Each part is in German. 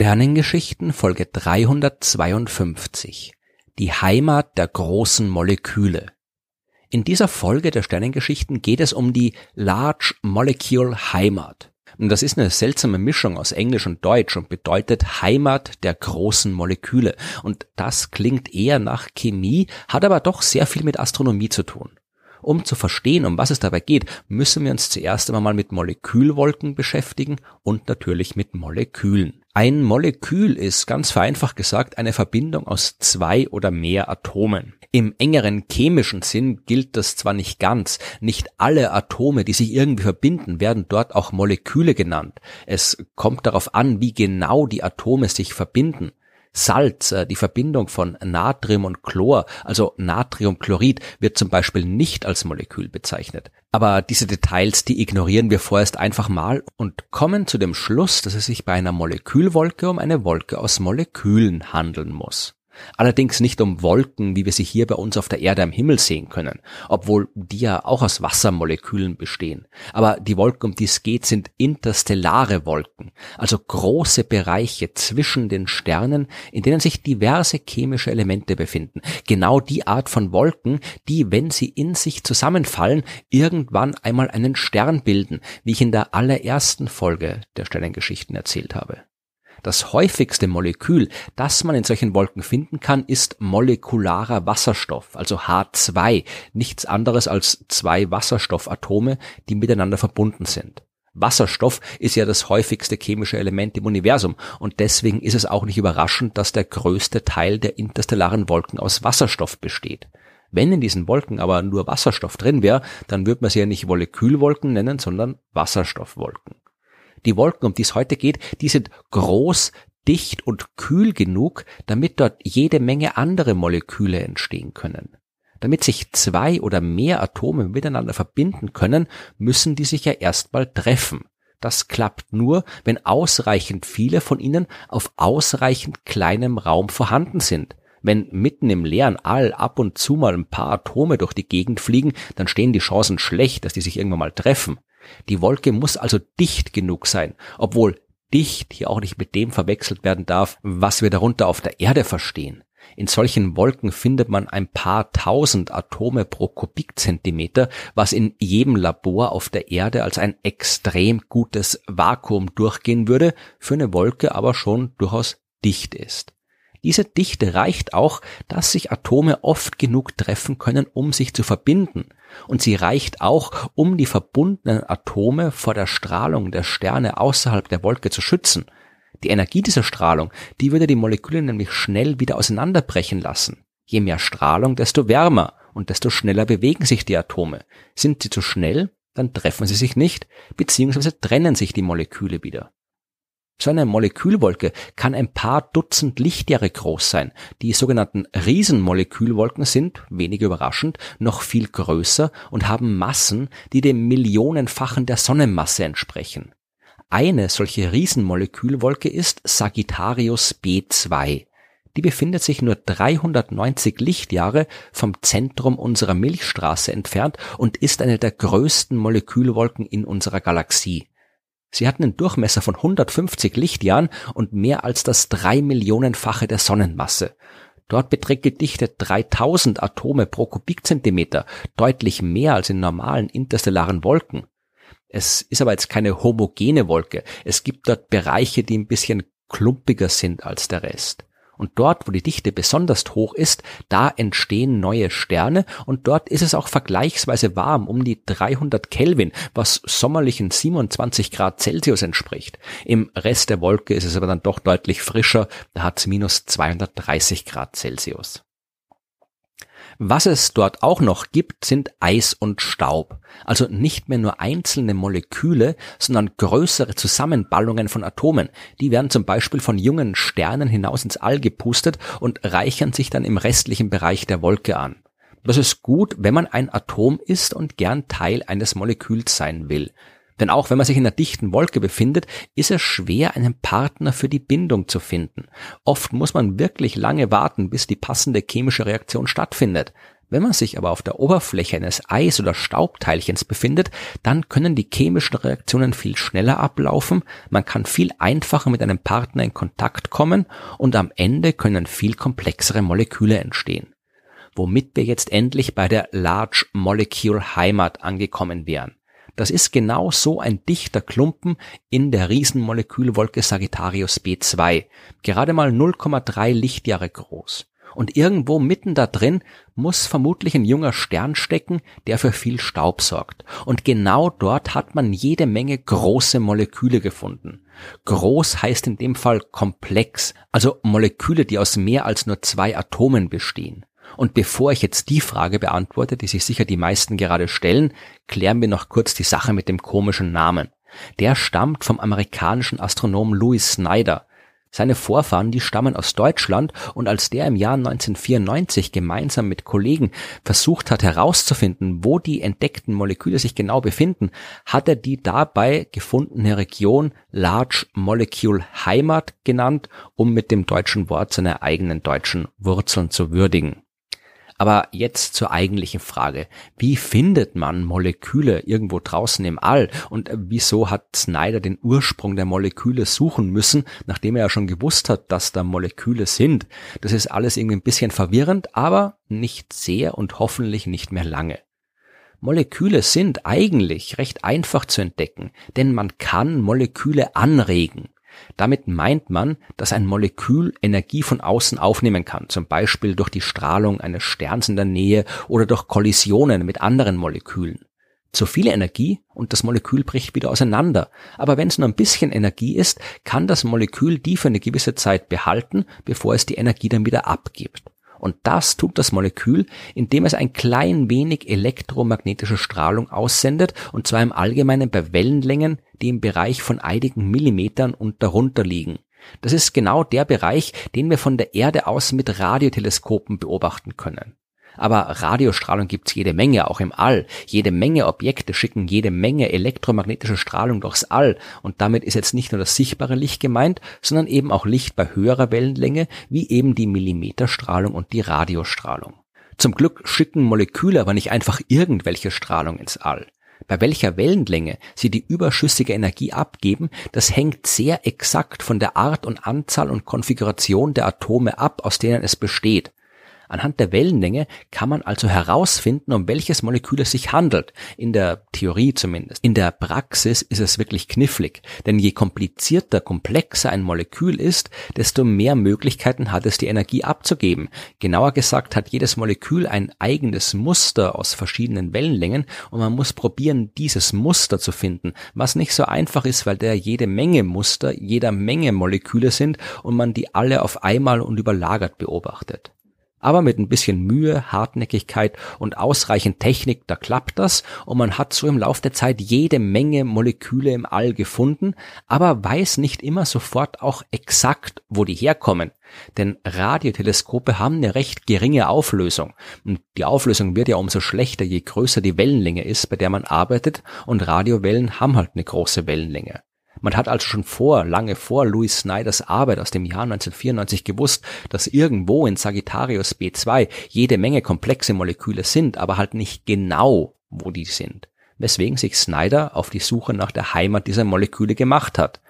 Sternengeschichten Folge 352 Die Heimat der großen Moleküle In dieser Folge der Sternengeschichten geht es um die Large Molecule Heimat. Das ist eine seltsame Mischung aus Englisch und Deutsch und bedeutet Heimat der großen Moleküle. Und das klingt eher nach Chemie, hat aber doch sehr viel mit Astronomie zu tun. Um zu verstehen, um was es dabei geht, müssen wir uns zuerst einmal mit Molekülwolken beschäftigen und natürlich mit Molekülen. Ein Molekül ist ganz vereinfacht gesagt eine Verbindung aus zwei oder mehr Atomen. Im engeren chemischen Sinn gilt das zwar nicht ganz, nicht alle Atome, die sich irgendwie verbinden, werden dort auch Moleküle genannt. Es kommt darauf an, wie genau die Atome sich verbinden. Salz, äh, die Verbindung von Natrium und Chlor, also Natriumchlorid, wird zum Beispiel nicht als Molekül bezeichnet. Aber diese Details, die ignorieren wir vorerst einfach mal und kommen zu dem Schluss, dass es sich bei einer Molekülwolke um eine Wolke aus Molekülen handeln muss. Allerdings nicht um Wolken, wie wir sie hier bei uns auf der Erde am Himmel sehen können, obwohl die ja auch aus Wassermolekülen bestehen. Aber die Wolken, um die es geht, sind interstellare Wolken, also große Bereiche zwischen den Sternen, in denen sich diverse chemische Elemente befinden. Genau die Art von Wolken, die, wenn sie in sich zusammenfallen, irgendwann einmal einen Stern bilden, wie ich in der allerersten Folge der Sternengeschichten erzählt habe. Das häufigste Molekül, das man in solchen Wolken finden kann, ist molekularer Wasserstoff, also H2, nichts anderes als zwei Wasserstoffatome, die miteinander verbunden sind. Wasserstoff ist ja das häufigste chemische Element im Universum und deswegen ist es auch nicht überraschend, dass der größte Teil der interstellaren Wolken aus Wasserstoff besteht. Wenn in diesen Wolken aber nur Wasserstoff drin wäre, dann würde man sie ja nicht Molekülwolken nennen, sondern Wasserstoffwolken. Die Wolken, um die es heute geht, die sind groß, dicht und kühl genug, damit dort jede Menge andere Moleküle entstehen können. Damit sich zwei oder mehr Atome miteinander verbinden können, müssen die sich ja erstmal treffen. Das klappt nur, wenn ausreichend viele von ihnen auf ausreichend kleinem Raum vorhanden sind. Wenn mitten im leeren All ab und zu mal ein paar Atome durch die Gegend fliegen, dann stehen die Chancen schlecht, dass die sich irgendwann mal treffen. Die Wolke muss also dicht genug sein, obwohl dicht hier auch nicht mit dem verwechselt werden darf, was wir darunter auf der Erde verstehen. In solchen Wolken findet man ein paar tausend Atome pro Kubikzentimeter, was in jedem Labor auf der Erde als ein extrem gutes Vakuum durchgehen würde, für eine Wolke aber schon durchaus dicht ist. Diese Dichte reicht auch, dass sich Atome oft genug treffen können, um sich zu verbinden. Und sie reicht auch, um die verbundenen Atome vor der Strahlung der Sterne außerhalb der Wolke zu schützen. Die Energie dieser Strahlung, die würde die Moleküle nämlich schnell wieder auseinanderbrechen lassen. Je mehr Strahlung, desto wärmer und desto schneller bewegen sich die Atome. Sind sie zu schnell, dann treffen sie sich nicht, beziehungsweise trennen sich die Moleküle wieder. So eine Molekülwolke kann ein paar Dutzend Lichtjahre groß sein. Die sogenannten Riesenmolekülwolken sind, wenig überraschend, noch viel größer und haben Massen, die dem Millionenfachen der Sonnenmasse entsprechen. Eine solche Riesenmolekülwolke ist Sagittarius B2. Die befindet sich nur 390 Lichtjahre vom Zentrum unserer Milchstraße entfernt und ist eine der größten Molekülwolken in unserer Galaxie. Sie hatten einen Durchmesser von 150 Lichtjahren und mehr als das drei Millionenfache der Sonnenmasse. Dort beträgt die Dichte 3000 Atome pro Kubikzentimeter, deutlich mehr als in normalen interstellaren Wolken. Es ist aber jetzt keine homogene Wolke. Es gibt dort Bereiche, die ein bisschen klumpiger sind als der Rest. Und dort, wo die Dichte besonders hoch ist, da entstehen neue Sterne und dort ist es auch vergleichsweise warm, um die 300 Kelvin, was sommerlichen 27 Grad Celsius entspricht. Im Rest der Wolke ist es aber dann doch deutlich frischer, da hat es minus 230 Grad Celsius. Was es dort auch noch gibt, sind Eis und Staub. Also nicht mehr nur einzelne Moleküle, sondern größere Zusammenballungen von Atomen. Die werden zum Beispiel von jungen Sternen hinaus ins All gepustet und reichern sich dann im restlichen Bereich der Wolke an. Das ist gut, wenn man ein Atom ist und gern Teil eines Moleküls sein will. Denn auch wenn man sich in einer dichten Wolke befindet, ist es schwer, einen Partner für die Bindung zu finden. Oft muss man wirklich lange warten, bis die passende chemische Reaktion stattfindet. Wenn man sich aber auf der Oberfläche eines Eis- oder Staubteilchens befindet, dann können die chemischen Reaktionen viel schneller ablaufen, man kann viel einfacher mit einem Partner in Kontakt kommen und am Ende können viel komplexere Moleküle entstehen. Womit wir jetzt endlich bei der Large Molecule Heimat angekommen wären. Das ist genau so ein dichter Klumpen in der Riesenmolekülwolke Sagittarius B2, gerade mal 0,3 Lichtjahre groß. Und irgendwo mitten da drin muss vermutlich ein junger Stern stecken, der für viel Staub sorgt. Und genau dort hat man jede Menge große Moleküle gefunden. Groß heißt in dem Fall komplex, also Moleküle, die aus mehr als nur zwei Atomen bestehen. Und bevor ich jetzt die Frage beantworte, die sich sicher die meisten gerade stellen, klären wir noch kurz die Sache mit dem komischen Namen. Der stammt vom amerikanischen Astronomen Louis Snyder, seine Vorfahren, die stammen aus Deutschland und als der im Jahr 1994 gemeinsam mit Kollegen versucht hat herauszufinden, wo die entdeckten Moleküle sich genau befinden, hat er die dabei gefundene Region Large Molecule Heimat genannt, um mit dem deutschen Wort seine eigenen deutschen Wurzeln zu würdigen. Aber jetzt zur eigentlichen Frage. Wie findet man Moleküle irgendwo draußen im All? Und wieso hat Snyder den Ursprung der Moleküle suchen müssen, nachdem er ja schon gewusst hat, dass da Moleküle sind? Das ist alles irgendwie ein bisschen verwirrend, aber nicht sehr und hoffentlich nicht mehr lange. Moleküle sind eigentlich recht einfach zu entdecken, denn man kann Moleküle anregen. Damit meint man, dass ein Molekül Energie von außen aufnehmen kann, zum Beispiel durch die Strahlung eines Sterns in der Nähe oder durch Kollisionen mit anderen Molekülen. Zu viel Energie und das Molekül bricht wieder auseinander. Aber wenn es nur ein bisschen Energie ist, kann das Molekül die für eine gewisse Zeit behalten, bevor es die Energie dann wieder abgibt. Und das tut das Molekül, indem es ein klein wenig elektromagnetische Strahlung aussendet, und zwar im Allgemeinen bei Wellenlängen, die im Bereich von einigen Millimetern und darunter liegen. Das ist genau der Bereich, den wir von der Erde aus mit Radioteleskopen beobachten können. Aber Radiostrahlung gibt's jede Menge, auch im All. Jede Menge Objekte schicken jede Menge elektromagnetische Strahlung durchs All. Und damit ist jetzt nicht nur das sichtbare Licht gemeint, sondern eben auch Licht bei höherer Wellenlänge, wie eben die Millimeterstrahlung und die Radiostrahlung. Zum Glück schicken Moleküle aber nicht einfach irgendwelche Strahlung ins All. Bei welcher Wellenlänge sie die überschüssige Energie abgeben, das hängt sehr exakt von der Art und Anzahl und Konfiguration der Atome ab, aus denen es besteht. Anhand der Wellenlänge kann man also herausfinden, um welches Molekül es sich handelt. In der Theorie zumindest. In der Praxis ist es wirklich knifflig. Denn je komplizierter, komplexer ein Molekül ist, desto mehr Möglichkeiten hat es, die Energie abzugeben. Genauer gesagt hat jedes Molekül ein eigenes Muster aus verschiedenen Wellenlängen und man muss probieren, dieses Muster zu finden, was nicht so einfach ist, weil der jede Menge Muster jeder Menge Moleküle sind und man die alle auf einmal und überlagert beobachtet. Aber mit ein bisschen Mühe, Hartnäckigkeit und ausreichend Technik, da klappt das und man hat so im Lauf der Zeit jede Menge Moleküle im All gefunden, aber weiß nicht immer sofort auch exakt, wo die herkommen. Denn Radioteleskope haben eine recht geringe Auflösung. Und die Auflösung wird ja umso schlechter, je größer die Wellenlänge ist, bei der man arbeitet, und Radiowellen haben halt eine große Wellenlänge. Man hat also schon vor, lange vor Louis Snyders Arbeit aus dem Jahr 1994 gewusst, dass irgendwo in Sagittarius B2 jede Menge komplexe Moleküle sind, aber halt nicht genau, wo die sind. Weswegen sich Snyder auf die Suche nach der Heimat dieser Moleküle gemacht hat.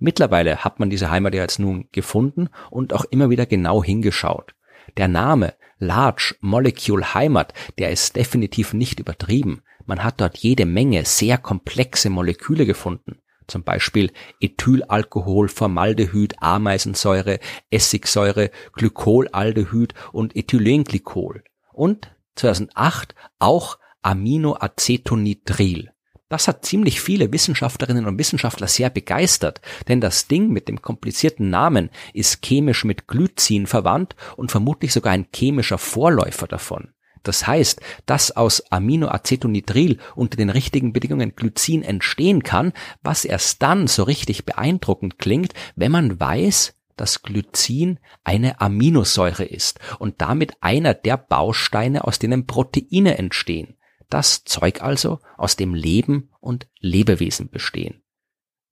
Mittlerweile hat man diese Heimat ja jetzt nun gefunden und auch immer wieder genau hingeschaut. Der Name Large Molecule Heimat, der ist definitiv nicht übertrieben. Man hat dort jede Menge sehr komplexe Moleküle gefunden zum Beispiel Ethylalkohol, Formaldehyd, Ameisensäure, Essigsäure, Glykolaldehyd und Ethylenglycol. Und 2008 auch Aminoacetonitril. Das hat ziemlich viele Wissenschaftlerinnen und Wissenschaftler sehr begeistert, denn das Ding mit dem komplizierten Namen ist chemisch mit Glycin verwandt und vermutlich sogar ein chemischer Vorläufer davon. Das heißt, dass aus Aminoacetonitril unter den richtigen Bedingungen Glycin entstehen kann, was erst dann so richtig beeindruckend klingt, wenn man weiß, dass Glycin eine Aminosäure ist und damit einer der Bausteine, aus denen Proteine entstehen. Das Zeug also, aus dem Leben und Lebewesen bestehen.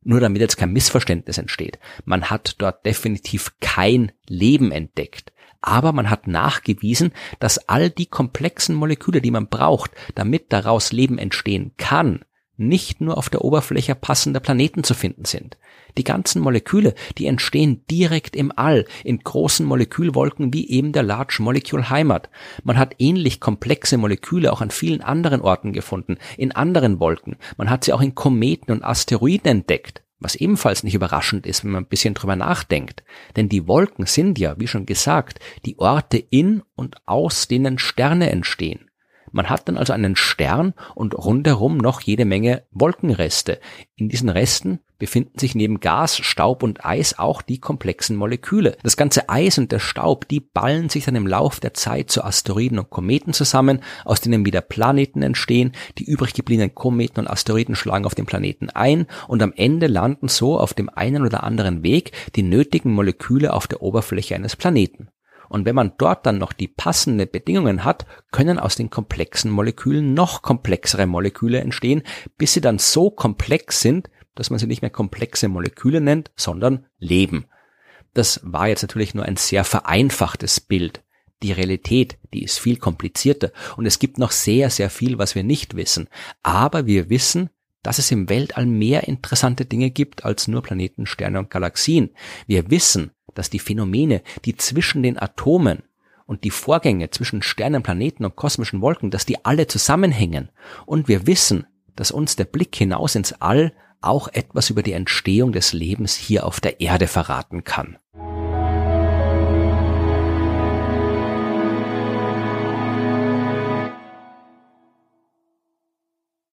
Nur damit jetzt kein Missverständnis entsteht. Man hat dort definitiv kein Leben entdeckt. Aber man hat nachgewiesen, dass all die komplexen Moleküle, die man braucht, damit daraus Leben entstehen kann, nicht nur auf der Oberfläche passender Planeten zu finden sind. Die ganzen Moleküle, die entstehen direkt im All, in großen Molekülwolken wie eben der Large Molecule Heimat. Man hat ähnlich komplexe Moleküle auch an vielen anderen Orten gefunden, in anderen Wolken. Man hat sie auch in Kometen und Asteroiden entdeckt. Was ebenfalls nicht überraschend ist, wenn man ein bisschen drüber nachdenkt. Denn die Wolken sind ja, wie schon gesagt, die Orte in und aus denen Sterne entstehen. Man hat dann also einen Stern und rundherum noch jede Menge Wolkenreste. In diesen Resten befinden sich neben Gas, Staub und Eis auch die komplexen Moleküle. Das ganze Eis und der Staub, die ballen sich dann im Lauf der Zeit zu Asteroiden und Kometen zusammen, aus denen wieder Planeten entstehen. Die übrig gebliebenen Kometen und Asteroiden schlagen auf den Planeten ein und am Ende landen so auf dem einen oder anderen Weg die nötigen Moleküle auf der Oberfläche eines Planeten. Und wenn man dort dann noch die passenden Bedingungen hat, können aus den komplexen Molekülen noch komplexere Moleküle entstehen, bis sie dann so komplex sind, dass man sie nicht mehr komplexe Moleküle nennt, sondern Leben. Das war jetzt natürlich nur ein sehr vereinfachtes Bild. Die Realität, die ist viel komplizierter und es gibt noch sehr, sehr viel, was wir nicht wissen. Aber wir wissen, dass es im Weltall mehr interessante Dinge gibt als nur Planeten, Sterne und Galaxien. Wir wissen, dass die Phänomene, die zwischen den Atomen und die Vorgänge zwischen Sternen, Planeten und kosmischen Wolken, dass die alle zusammenhängen. Und wir wissen, dass uns der Blick hinaus ins All auch etwas über die Entstehung des Lebens hier auf der Erde verraten kann.